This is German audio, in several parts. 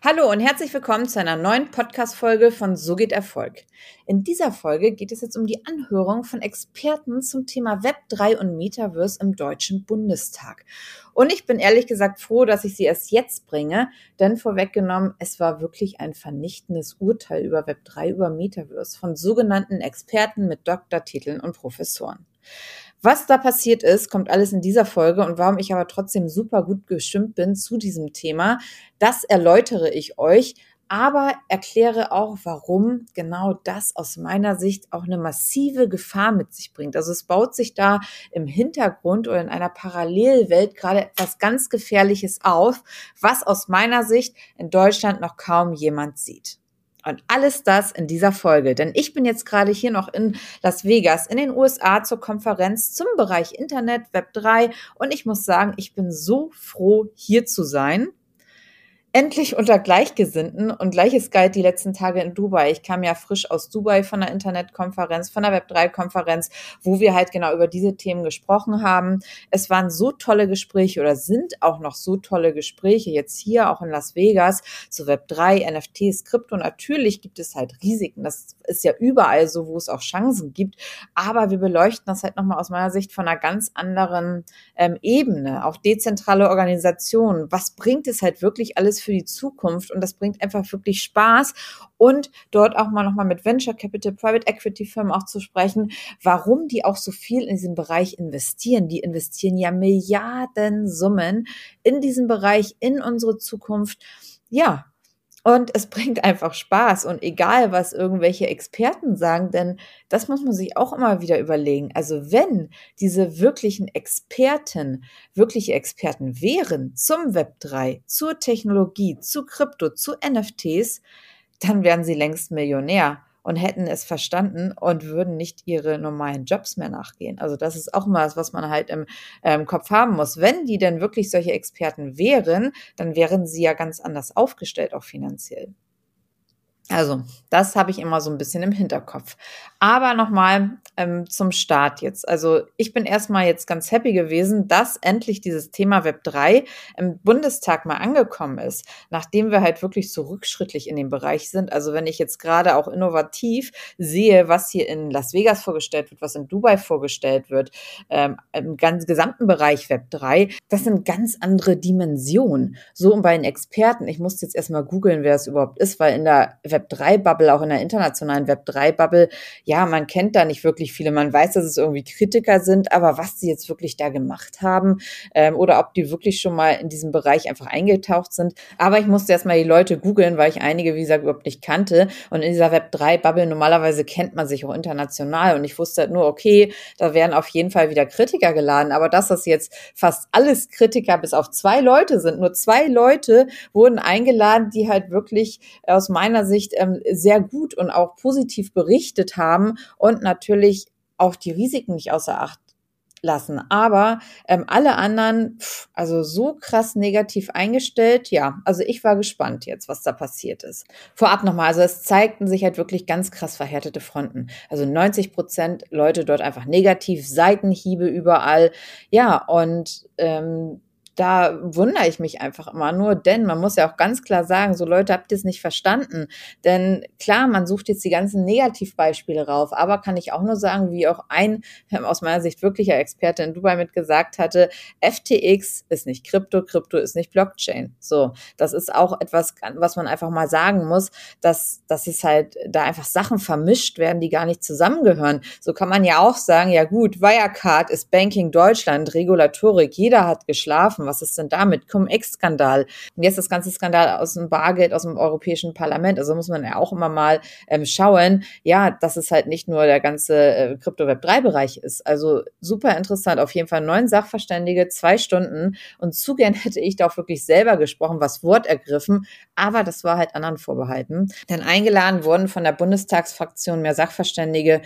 Hallo und herzlich willkommen zu einer neuen Podcast-Folge von So geht Erfolg. In dieser Folge geht es jetzt um die Anhörung von Experten zum Thema Web 3 und Metaverse im Deutschen Bundestag. Und ich bin ehrlich gesagt froh, dass ich sie erst jetzt bringe, denn vorweggenommen, es war wirklich ein vernichtendes Urteil über Web 3, über Metaverse von sogenannten Experten mit Doktortiteln und Professoren. Was da passiert ist, kommt alles in dieser Folge und warum ich aber trotzdem super gut gestimmt bin zu diesem Thema, das erläutere ich euch, aber erkläre auch, warum genau das aus meiner Sicht auch eine massive Gefahr mit sich bringt. Also es baut sich da im Hintergrund oder in einer Parallelwelt gerade etwas ganz Gefährliches auf, was aus meiner Sicht in Deutschland noch kaum jemand sieht. Und alles das in dieser Folge. Denn ich bin jetzt gerade hier noch in Las Vegas in den USA zur Konferenz zum Bereich Internet, Web 3. Und ich muss sagen, ich bin so froh, hier zu sein endlich unter Gleichgesinnten und gleiches galt die letzten Tage in Dubai. Ich kam ja frisch aus Dubai von der Internetkonferenz, von der Web3-Konferenz, wo wir halt genau über diese Themen gesprochen haben. Es waren so tolle Gespräche oder sind auch noch so tolle Gespräche jetzt hier auch in Las Vegas zu Web3, NFTs, Krypto. Natürlich gibt es halt Risiken. Das ist ja überall so, wo es auch Chancen gibt. Aber wir beleuchten das halt nochmal aus meiner Sicht von einer ganz anderen ähm, Ebene. Auch dezentrale Organisationen. Was bringt es halt wirklich alles für die Zukunft und das bringt einfach wirklich Spaß und dort auch mal nochmal mit Venture Capital, Private Equity Firmen auch zu sprechen, warum die auch so viel in diesem Bereich investieren. Die investieren ja Milliarden Summen in diesen Bereich, in unsere Zukunft. Ja, und es bringt einfach Spaß und egal, was irgendwelche Experten sagen, denn das muss man sich auch immer wieder überlegen. Also wenn diese wirklichen Experten wirkliche Experten wären zum Web 3, zur Technologie, zu Krypto, zu NFTs, dann wären sie längst Millionär und hätten es verstanden und würden nicht ihre normalen Jobs mehr nachgehen. Also das ist auch mal was, was man halt im ähm, Kopf haben muss. Wenn die denn wirklich solche Experten wären, dann wären sie ja ganz anders aufgestellt, auch finanziell. Also, das habe ich immer so ein bisschen im Hinterkopf. Aber nochmal ähm, zum Start jetzt. Also, ich bin erstmal jetzt ganz happy gewesen, dass endlich dieses Thema Web 3 im Bundestag mal angekommen ist, nachdem wir halt wirklich so rückschrittlich in dem Bereich sind. Also, wenn ich jetzt gerade auch innovativ sehe, was hier in Las Vegas vorgestellt wird, was in Dubai vorgestellt wird, ähm, im ganz gesamten Bereich Web 3, das sind ganz andere Dimensionen. So und bei den Experten, ich musste jetzt erstmal googeln, wer es überhaupt ist, weil in der Web Web3-Bubble, auch in der internationalen Web3-Bubble, ja, man kennt da nicht wirklich viele. Man weiß, dass es irgendwie Kritiker sind, aber was sie jetzt wirklich da gemacht haben ähm, oder ob die wirklich schon mal in diesem Bereich einfach eingetaucht sind. Aber ich musste erstmal die Leute googeln, weil ich einige, wie gesagt, überhaupt nicht kannte. Und in dieser Web3-Bubble normalerweise kennt man sich auch international. Und ich wusste halt nur, okay, da werden auf jeden Fall wieder Kritiker geladen. Aber dass das jetzt fast alles Kritiker bis auf zwei Leute sind, nur zwei Leute wurden eingeladen, die halt wirklich aus meiner Sicht Sicht ähm, sehr gut und auch positiv berichtet haben und natürlich auch die Risiken nicht außer Acht lassen. Aber ähm, alle anderen, pff, also so krass negativ eingestellt, ja, also ich war gespannt jetzt, was da passiert ist. Vorab nochmal, also es zeigten sich halt wirklich ganz krass verhärtete Fronten. Also 90 Prozent Leute dort einfach negativ, Seitenhiebe überall. Ja, und ähm, da wundere ich mich einfach immer nur, denn man muss ja auch ganz klar sagen, so Leute, habt ihr es nicht verstanden? Denn klar, man sucht jetzt die ganzen Negativbeispiele rauf, aber kann ich auch nur sagen, wie auch ein aus meiner Sicht wirklicher Experte in Dubai mit gesagt hatte, FTX ist nicht Krypto, Krypto ist nicht Blockchain. So, das ist auch etwas, was man einfach mal sagen muss, dass, dass es halt da einfach Sachen vermischt werden, die gar nicht zusammengehören. So kann man ja auch sagen, ja gut, Wirecard ist Banking Deutschland, Regulatorik, jeder hat geschlafen was ist denn damit? Cum-Ex-Skandal. Und jetzt das ganze Skandal aus dem Bargeld aus dem Europäischen Parlament. Also muss man ja auch immer mal ähm, schauen, ja, dass es halt nicht nur der ganze äh, Krypto-Web3-Bereich ist. Also super interessant. Auf jeden Fall neun Sachverständige, zwei Stunden. Und zu gern hätte ich da auch wirklich selber gesprochen, was Wort ergriffen. Aber das war halt anderen vorbehalten. Denn eingeladen wurden von der Bundestagsfraktion mehr Sachverständige,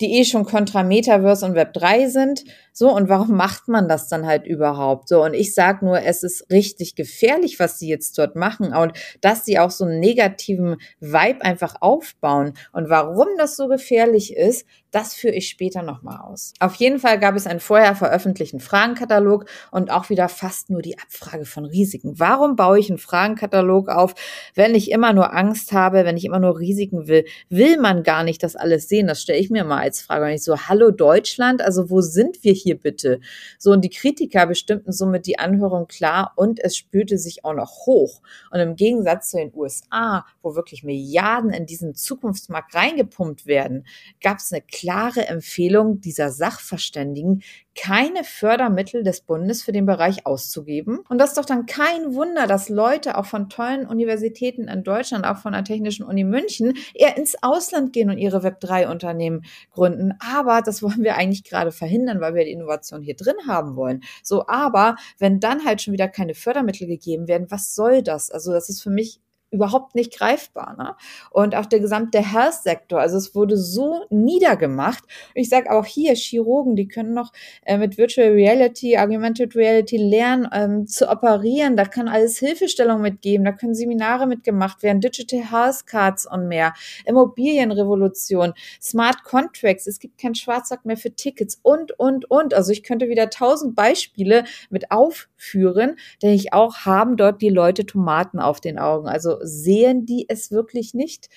die eh schon kontra Metaverse und Web3 sind. So, und warum macht man das dann halt überhaupt? So, und ich sage, sage nur, es ist richtig gefährlich, was sie jetzt dort machen und dass sie auch so einen negativen Vibe einfach aufbauen. Und warum das so gefährlich ist, das führe ich später nochmal aus. Auf jeden Fall gab es einen vorher veröffentlichten Fragenkatalog und auch wieder fast nur die Abfrage von Risiken. Warum baue ich einen Fragenkatalog auf, wenn ich immer nur Angst habe, wenn ich immer nur Risiken will? Will man gar nicht das alles sehen? Das stelle ich mir mal als Frage. Und ich so, hallo Deutschland, also wo sind wir hier bitte? So, und die Kritiker bestimmten somit die Anhörung klar und es spürte sich auch noch hoch. Und im Gegensatz zu den USA, wo wirklich Milliarden in diesen Zukunftsmarkt reingepumpt werden, gab es eine klare Empfehlung dieser Sachverständigen, keine Fördermittel des Bundes für den Bereich auszugeben. Und das ist doch dann kein Wunder, dass Leute auch von tollen Universitäten in Deutschland, auch von der Technischen Uni München, eher ins Ausland gehen und ihre Web3-Unternehmen gründen. Aber das wollen wir eigentlich gerade verhindern, weil wir die Innovation hier drin haben wollen. So, aber wenn dann halt schon wieder keine Fördermittel gegeben werden, was soll das? Also das ist für mich überhaupt nicht greifbar. Ne? Und auch der gesamte Health-Sektor, also es wurde so niedergemacht. Ich sage auch hier, Chirurgen, die können noch äh, mit Virtual Reality, Augmented Reality lernen ähm, zu operieren. Da kann alles Hilfestellung mitgeben, da können Seminare mitgemacht werden, Digital Health Cards und mehr, Immobilienrevolution, Smart Contracts, es gibt keinen Schwarzsack mehr für Tickets und, und, und. Also ich könnte wieder tausend Beispiele mit aufführen, denn ich auch haben dort die Leute Tomaten auf den Augen. Also sehen die es wirklich nicht.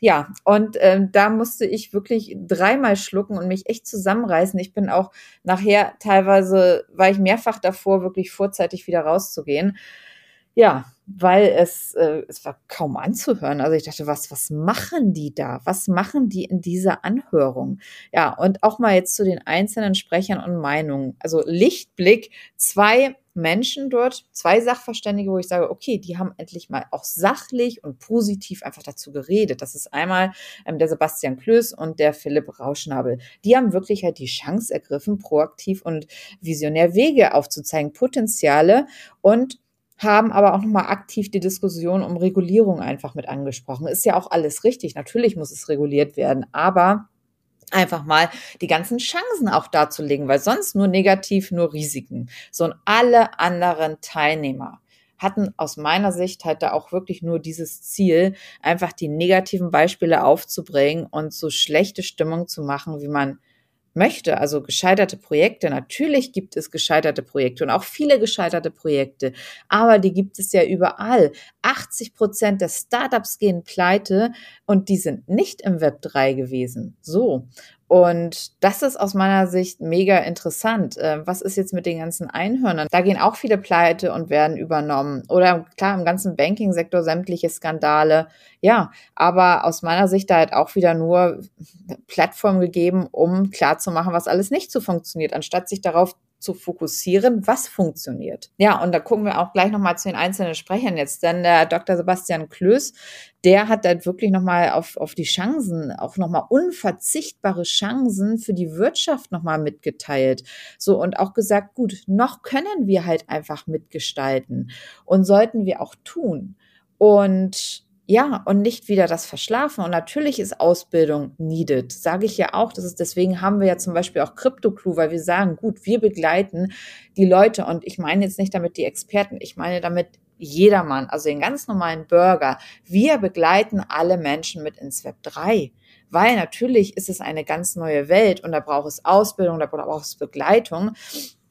Ja, und ähm, da musste ich wirklich dreimal schlucken und mich echt zusammenreißen. Ich bin auch nachher teilweise, war ich mehrfach davor, wirklich vorzeitig wieder rauszugehen. Ja, weil es, äh, es war kaum anzuhören. Also ich dachte, was, was machen die da? Was machen die in dieser Anhörung? Ja, und auch mal jetzt zu den einzelnen Sprechern und Meinungen. Also Lichtblick, zwei Menschen dort, zwei Sachverständige, wo ich sage, okay, die haben endlich mal auch sachlich und positiv einfach dazu geredet. Das ist einmal ähm, der Sebastian Klöß und der Philipp Rauschnabel. Die haben wirklich halt die Chance ergriffen, proaktiv und visionär Wege aufzuzeigen, Potenziale und haben aber auch nochmal aktiv die Diskussion um Regulierung einfach mit angesprochen. Ist ja auch alles richtig. Natürlich muss es reguliert werden, aber einfach mal die ganzen Chancen auch darzulegen, weil sonst nur negativ, nur Risiken. So und alle anderen Teilnehmer hatten aus meiner Sicht halt da auch wirklich nur dieses Ziel, einfach die negativen Beispiele aufzubringen und so schlechte Stimmung zu machen, wie man möchte, also gescheiterte Projekte. Natürlich gibt es gescheiterte Projekte und auch viele gescheiterte Projekte, aber die gibt es ja überall. 80 Prozent der Startups gehen pleite und die sind nicht im Web 3 gewesen. So. Und das ist aus meiner Sicht mega interessant. Ähm, was ist jetzt mit den ganzen Einhörnern? Da gehen auch viele pleite und werden übernommen. Oder klar, im ganzen Banking-Sektor sämtliche Skandale. Ja, aber aus meiner Sicht da halt auch wieder nur Plattform gegeben, um klarzumachen, was alles nicht so funktioniert, anstatt sich darauf zu fokussieren, was funktioniert. Ja, und da gucken wir auch gleich nochmal zu den einzelnen Sprechern jetzt. Denn der Dr. Sebastian Klöß, der hat halt wirklich nochmal auf, auf die Chancen, auch nochmal unverzichtbare Chancen für die Wirtschaft nochmal mitgeteilt. So und auch gesagt, gut, noch können wir halt einfach mitgestalten und sollten wir auch tun. Und ja, und nicht wieder das Verschlafen. Und natürlich ist Ausbildung needed, sage ich ja auch. Das ist, deswegen haben wir ja zum Beispiel auch CryptoClue, weil wir sagen, gut, wir begleiten die Leute. Und ich meine jetzt nicht damit die Experten, ich meine damit jedermann, also den ganz normalen Bürger. Wir begleiten alle Menschen mit ins Web 3. Weil natürlich ist es eine ganz neue Welt und da braucht es Ausbildung, da braucht es Begleitung.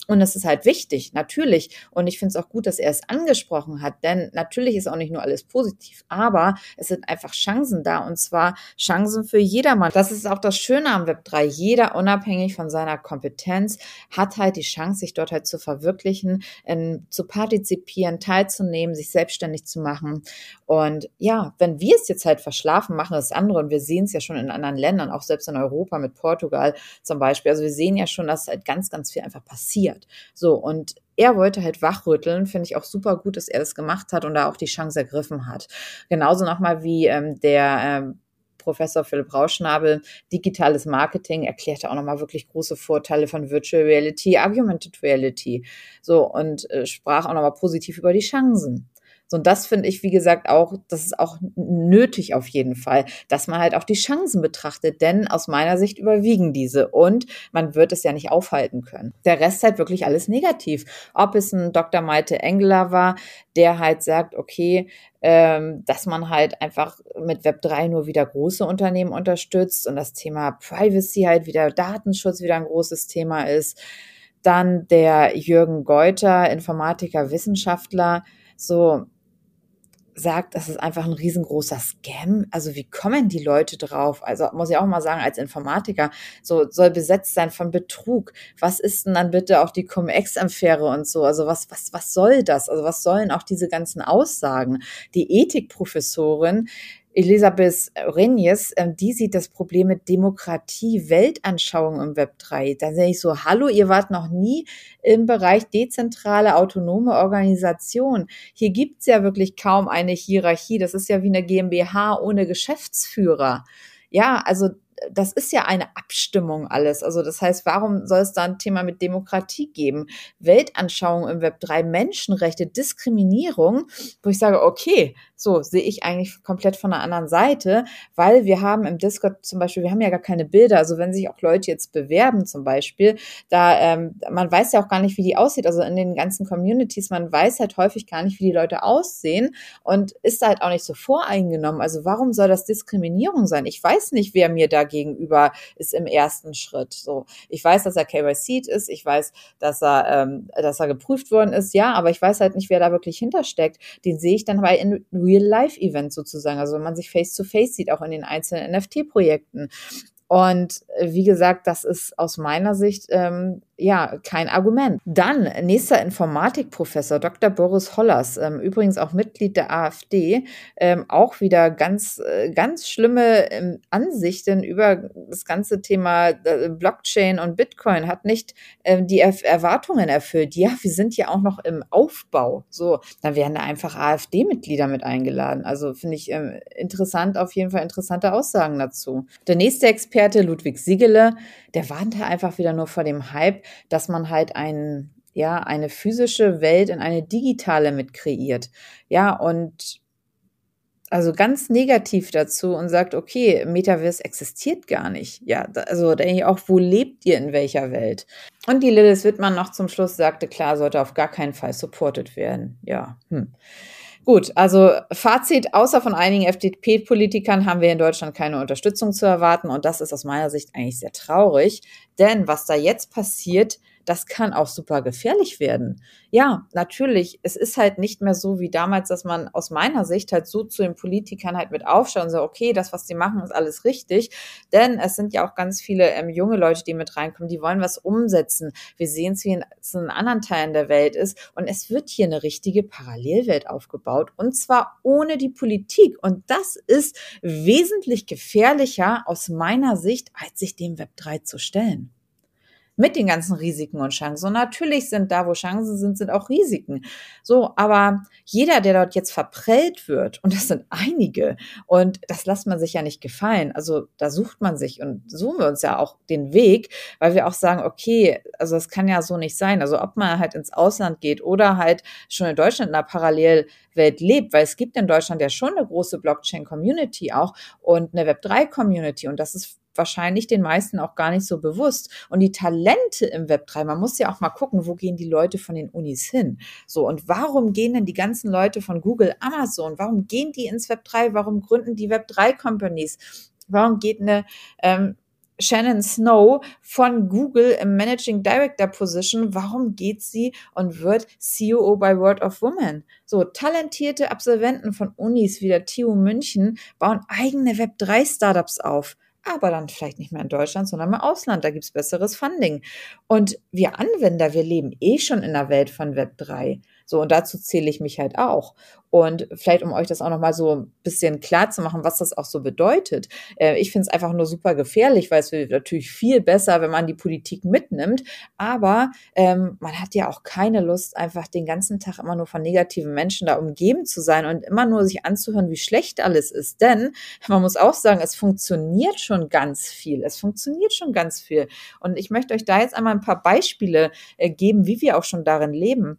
Und das ist halt wichtig, natürlich. Und ich finde es auch gut, dass er es angesprochen hat, denn natürlich ist auch nicht nur alles positiv, aber es sind einfach Chancen da und zwar Chancen für jedermann. Das ist auch das Schöne am Web 3. Jeder, unabhängig von seiner Kompetenz, hat halt die Chance, sich dort halt zu verwirklichen, in, zu partizipieren, teilzunehmen, sich selbstständig zu machen. Und ja, wenn wir es jetzt halt verschlafen, machen das andere und wir sehen es ja schon in anderen Ländern, auch selbst in Europa mit Portugal zum Beispiel. Also wir sehen ja schon, dass halt ganz, ganz viel einfach passiert. So, und er wollte halt wachrütteln, finde ich auch super gut, dass er das gemacht hat und da auch die Chance ergriffen hat. Genauso nochmal wie ähm, der ähm, Professor Philipp Rauschnabel, digitales Marketing, erklärte auch nochmal wirklich große Vorteile von Virtual Reality, Augmented Reality. So, und äh, sprach auch nochmal positiv über die Chancen. So, und das finde ich, wie gesagt, auch, das ist auch nötig auf jeden Fall, dass man halt auch die Chancen betrachtet, denn aus meiner Sicht überwiegen diese und man wird es ja nicht aufhalten können. Der Rest halt wirklich alles negativ. Ob es ein Dr. Malte Engler war, der halt sagt, okay, ähm, dass man halt einfach mit Web3 nur wieder große Unternehmen unterstützt und das Thema Privacy halt wieder Datenschutz wieder ein großes Thema ist. Dann der Jürgen Geuter, Informatiker, Wissenschaftler, so sagt, das ist einfach ein riesengroßer Scam. Also wie kommen die Leute drauf? Also muss ich auch mal sagen, als Informatiker, so soll besetzt sein von Betrug. Was ist denn dann bitte auch die Cum-Ex-Affäre und so? Also was, was, was soll das? Also was sollen auch diese ganzen Aussagen? Die Ethikprofessorin, Elisabeth Renjes, ähm, die sieht das Problem mit Demokratie, Weltanschauung im Web 3. Da sehe ich so, hallo, ihr wart noch nie im Bereich dezentrale, autonome Organisation. Hier gibt's ja wirklich kaum eine Hierarchie. Das ist ja wie eine GmbH ohne Geschäftsführer. Ja, also das ist ja eine Abstimmung alles. Also das heißt, warum soll es da ein Thema mit Demokratie geben? Weltanschauung im Web 3, Menschenrechte, Diskriminierung, wo ich sage, okay, so sehe ich eigentlich komplett von einer anderen Seite, weil wir haben im Discord zum Beispiel, wir haben ja gar keine Bilder. Also wenn sich auch Leute jetzt bewerben zum Beispiel, da ähm, man weiß ja auch gar nicht, wie die aussieht. Also in den ganzen Communities, man weiß halt häufig gar nicht, wie die Leute aussehen und ist da halt auch nicht so voreingenommen. Also warum soll das Diskriminierung sein? Ich weiß nicht, wer mir da gegenüber ist im ersten Schritt. So, ich weiß, dass er KYC ist, ich weiß, dass er, ähm, dass er geprüft worden ist, ja, aber ich weiß halt nicht, wer da wirklich hintersteckt. Den sehe ich dann bei in Real-Life-Event sozusagen, also wenn man sich face-to-face -face sieht, auch in den einzelnen NFT-Projekten. Und äh, wie gesagt, das ist aus meiner Sicht ähm, ja, kein Argument. Dann nächster Informatikprofessor, Dr. Boris Hollers, ähm, übrigens auch Mitglied der AfD, ähm, auch wieder ganz, äh, ganz schlimme ähm, Ansichten über das ganze Thema äh, Blockchain und Bitcoin, hat nicht ähm, die er Erwartungen erfüllt. Ja, wir sind ja auch noch im Aufbau. So, dann werden da einfach AfD-Mitglieder mit eingeladen. Also finde ich ähm, interessant, auf jeden Fall interessante Aussagen dazu. Der nächste Experte, Ludwig Siegele, der warnte einfach wieder nur vor dem Hype, dass man halt ein, ja, eine physische Welt in eine digitale mit kreiert. Ja, und also ganz negativ dazu und sagt, okay, Metaverse existiert gar nicht. Ja, also denke ich auch, wo lebt ihr in welcher Welt? Und die Lilith Wittmann noch zum Schluss sagte, klar, sollte auf gar keinen Fall supported werden. Ja, hm. Gut, also Fazit, außer von einigen FDP-Politikern haben wir in Deutschland keine Unterstützung zu erwarten. Und das ist aus meiner Sicht eigentlich sehr traurig, denn was da jetzt passiert, das kann auch super gefährlich werden. Ja, natürlich, es ist halt nicht mehr so wie damals, dass man aus meiner Sicht halt so zu den Politikern halt mit aufschaut und so, okay, das, was die machen, ist alles richtig. Denn es sind ja auch ganz viele ähm, junge Leute, die mit reinkommen, die wollen was umsetzen. Wir sehen es, wie es in anderen Teilen der Welt ist. Und es wird hier eine richtige Parallelwelt aufgebaut. Und zwar ohne die Politik. Und das ist wesentlich gefährlicher aus meiner Sicht, als sich dem Web 3 zu stellen mit den ganzen Risiken und Chancen. Und natürlich sind da, wo Chancen sind, sind auch Risiken. So, aber jeder, der dort jetzt verprellt wird, und das sind einige, und das lässt man sich ja nicht gefallen. Also da sucht man sich und suchen wir uns ja auch den Weg, weil wir auch sagen, okay, also es kann ja so nicht sein. Also ob man halt ins Ausland geht oder halt schon in Deutschland in einer Parallelwelt lebt, weil es gibt in Deutschland ja schon eine große Blockchain-Community auch und eine Web3-Community und das ist wahrscheinlich den meisten auch gar nicht so bewusst. Und die Talente im Web 3, man muss ja auch mal gucken, wo gehen die Leute von den Unis hin? So, und warum gehen denn die ganzen Leute von Google, Amazon, warum gehen die ins Web 3? Warum gründen die Web 3 Companies? Warum geht eine ähm, Shannon Snow von Google im Managing Director Position. Warum geht sie und wird CEO bei World of Women? So talentierte Absolventen von Unis wie der TU München bauen eigene Web3 Startups auf aber dann vielleicht nicht mehr in Deutschland, sondern im Ausland. Da gibt's besseres Funding. Und wir Anwender, wir leben eh schon in der Welt von Web 3. So, und dazu zähle ich mich halt auch. Und vielleicht, um euch das auch nochmal so ein bisschen klar zu machen, was das auch so bedeutet. Äh, ich finde es einfach nur super gefährlich, weil es wird natürlich viel besser, wenn man die Politik mitnimmt. Aber ähm, man hat ja auch keine Lust, einfach den ganzen Tag immer nur von negativen Menschen da umgeben zu sein und immer nur sich anzuhören, wie schlecht alles ist. Denn man muss auch sagen, es funktioniert schon ganz viel. Es funktioniert schon ganz viel. Und ich möchte euch da jetzt einmal ein paar Beispiele äh, geben, wie wir auch schon darin leben.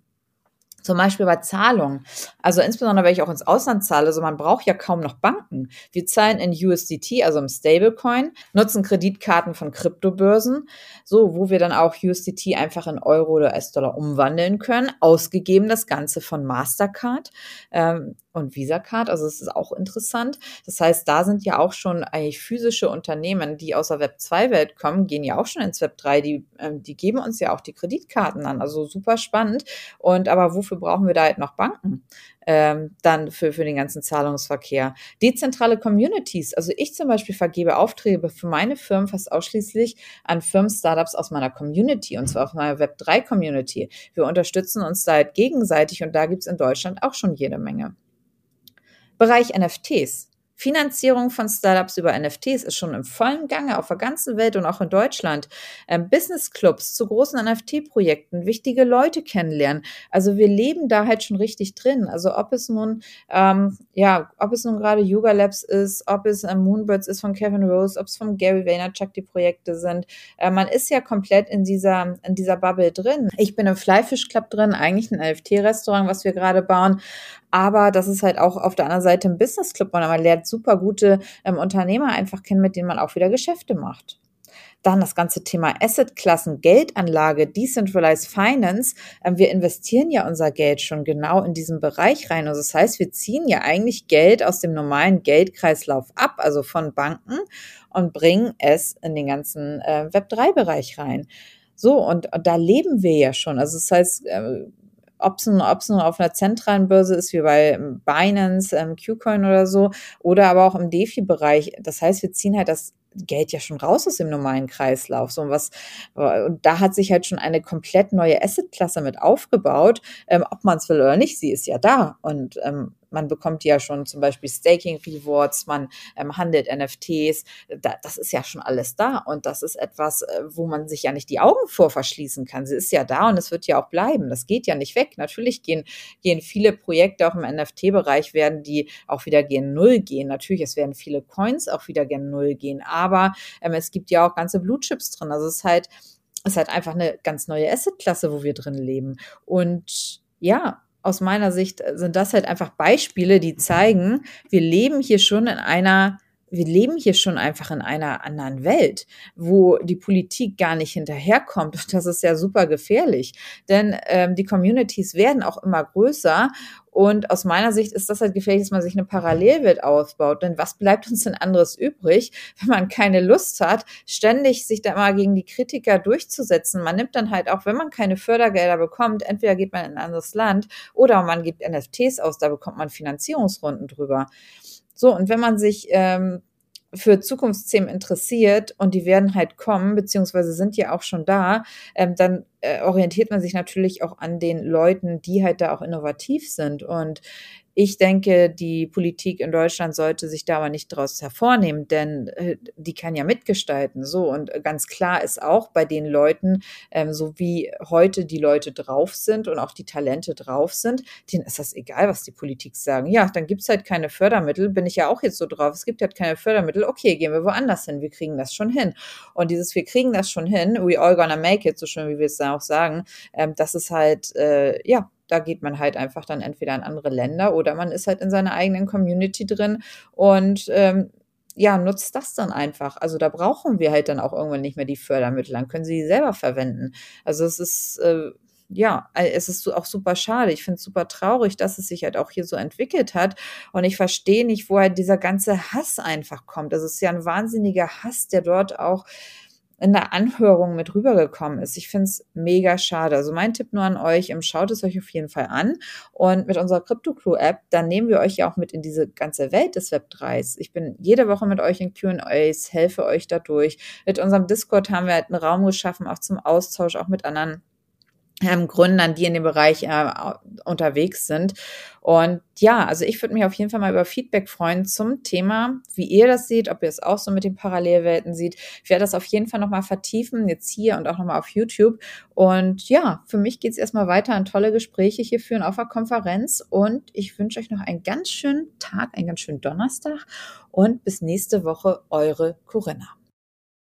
Zum Beispiel bei Zahlungen. Also insbesondere, wenn ich auch ins Ausland zahle, also man braucht ja kaum noch Banken. Wir zahlen in USDT, also im Stablecoin, nutzen Kreditkarten von Kryptobörsen, so wo wir dann auch USDT einfach in Euro oder US-Dollar umwandeln können. Ausgegeben das Ganze von Mastercard. Ähm, und Visa Card. Also es ist auch interessant. Das heißt, da sind ja auch schon eigentlich physische Unternehmen, die aus der Web 2 Welt kommen, gehen ja auch schon ins Web 3. Die, ähm, die geben uns ja auch die Kreditkarten an. Also super spannend. Und aber wofür brauchen wir da halt noch Banken? ähm, dann für, für den ganzen Zahlungsverkehr. Dezentrale Communities. Also ich zum Beispiel vergebe Aufträge für meine Firmen fast ausschließlich an Firmen-Startups aus meiner Community und zwar aus meiner Web3-Community. Wir unterstützen uns da halt gegenseitig und da gibt's in Deutschland auch schon jede Menge. Bereich NFTs. Finanzierung von Startups über NFTs ist schon im vollen Gange auf der ganzen Welt und auch in Deutschland. Ähm, Business Clubs zu großen NFT-Projekten, wichtige Leute kennenlernen. Also wir leben da halt schon richtig drin. Also ob es nun, ähm, ja, ob es nun gerade Yoga Labs ist, ob es äh, Moonbirds ist von Kevin Rose, ob es von Gary Vaynerchuk die Projekte sind. Äh, man ist ja komplett in dieser, in dieser Bubble drin. Ich bin im Flyfish Club drin, eigentlich ein NFT-Restaurant, was wir gerade bauen. Aber das ist halt auch auf der anderen Seite ein Business Club, und man lernt super gute ähm, Unternehmer einfach kennen, mit denen man auch wieder Geschäfte macht. Dann das ganze Thema Assetklassen, Geldanlage, Decentralized Finance. Ähm, wir investieren ja unser Geld schon genau in diesen Bereich rein. Also das heißt, wir ziehen ja eigentlich Geld aus dem normalen Geldkreislauf ab, also von Banken und bringen es in den ganzen äh, Web3-Bereich rein. So, und, und da leben wir ja schon. Also das heißt, äh, ob es nun, nun auf einer zentralen Börse ist, wie bei Binance, ähm, Qcoin oder so, oder aber auch im DeFi-Bereich. Das heißt, wir ziehen halt das Geld ja schon raus aus dem normalen Kreislauf. So was, und da hat sich halt schon eine komplett neue Assetklasse mit aufgebaut. Ähm, ob man es will oder nicht, sie ist ja da. Und ähm, man bekommt ja schon zum Beispiel Staking Rewards, man ähm, handelt NFTs. Da, das ist ja schon alles da. Und das ist etwas, äh, wo man sich ja nicht die Augen vor verschließen kann. Sie ist ja da und es wird ja auch bleiben. Das geht ja nicht weg. Natürlich gehen, gehen viele Projekte auch im NFT-Bereich werden die auch wieder gehen Null gehen. Natürlich, es werden viele Coins auch wieder gehen Null gehen. Aber ähm, es gibt ja auch ganze Blue Chips drin. Also es ist halt, es ist halt einfach eine ganz neue Asset-Klasse, wo wir drin leben. Und ja, aus meiner Sicht sind das halt einfach Beispiele, die zeigen, wir leben hier schon in einer wir leben hier schon einfach in einer anderen Welt, wo die Politik gar nicht hinterherkommt. Und das ist ja super gefährlich, denn ähm, die Communities werden auch immer größer. Und aus meiner Sicht ist das halt gefährlich, dass man sich eine Parallelwelt aufbaut. Denn was bleibt uns denn anderes übrig, wenn man keine Lust hat, ständig sich da mal gegen die Kritiker durchzusetzen? Man nimmt dann halt auch, wenn man keine Fördergelder bekommt, entweder geht man in ein anderes Land oder man gibt NFTs aus, da bekommt man Finanzierungsrunden drüber. So, und wenn man sich ähm, für Zukunftsthemen interessiert und die werden halt kommen, beziehungsweise sind ja auch schon da, ähm, dann äh, orientiert man sich natürlich auch an den Leuten, die halt da auch innovativ sind. Und ich denke, die Politik in Deutschland sollte sich da aber nicht daraus hervornehmen, denn äh, die kann ja mitgestalten. So und ganz klar ist auch bei den Leuten, ähm, so wie heute die Leute drauf sind und auch die Talente drauf sind, denen ist das egal, was die Politik sagen. Ja, dann gibt's halt keine Fördermittel. Bin ich ja auch jetzt so drauf. Es gibt halt keine Fördermittel. Okay, gehen wir woanders hin. Wir kriegen das schon hin. Und dieses, wir kriegen das schon hin. We all gonna make it, so schön wie wir es da auch sagen. Ähm, das ist halt äh, ja da geht man halt einfach dann entweder in andere Länder oder man ist halt in seiner eigenen Community drin und ähm, ja, nutzt das dann einfach. Also da brauchen wir halt dann auch irgendwann nicht mehr die Fördermittel, dann können sie die selber verwenden. Also es ist äh, ja, es ist auch super schade. Ich finde es super traurig, dass es sich halt auch hier so entwickelt hat. Und ich verstehe nicht, woher dieser ganze Hass einfach kommt. Das ist ja ein wahnsinniger Hass, der dort auch in der Anhörung mit rübergekommen ist. Ich finde es mega schade. Also mein Tipp nur an euch, schaut es euch auf jeden Fall an. Und mit unserer CryptoClue-App, dann nehmen wir euch ja auch mit in diese ganze Welt des Web3s. Ich bin jede Woche mit euch in Q&As, helfe euch dadurch. Mit unserem Discord haben wir halt einen Raum geschaffen, auch zum Austausch, auch mit anderen ähm, Gründern, die in dem Bereich äh, unterwegs sind. Und ja, also ich würde mich auf jeden Fall mal über Feedback freuen zum Thema, wie ihr das seht, ob ihr es auch so mit den Parallelwelten seht. Ich werde das auf jeden Fall nochmal vertiefen, jetzt hier und auch nochmal auf YouTube. Und ja, für mich geht es erstmal weiter an tolle Gespräche hier führen auf der Konferenz. Und ich wünsche euch noch einen ganz schönen Tag, einen ganz schönen Donnerstag und bis nächste Woche, eure Corinna.